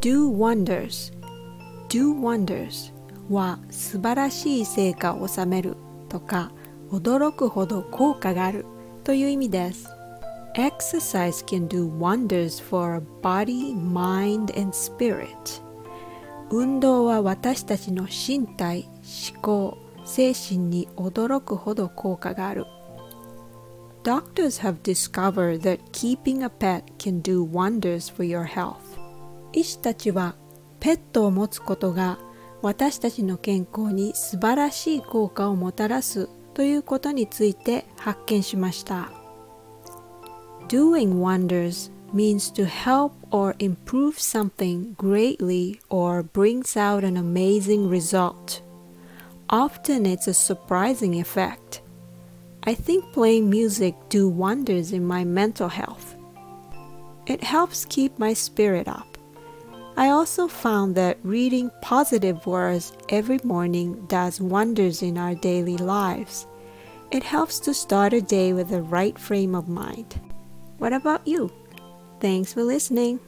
Do wonders do wonders は素晴らしい成果を収めるとか驚くほど効果があるという意味です Exercise can do wonders for body, mind, and spirit 運動は私たちの身体、思考、精神に驚くほど効果がある Doctors have discovered that keeping a pet can do wonders for your health 医師たちはペットを持つことが私たちの健康に素晴らしい効果をもたらすということについて発見しました。Doing wonders means to help or improve something greatly or brings out an amazing result. Often it's a surprising effect. I think playing music do wonders in my mental health. It helps keep my spirit up. I also found that reading positive words every morning does wonders in our daily lives. It helps to start a day with the right frame of mind. What about you? Thanks for listening.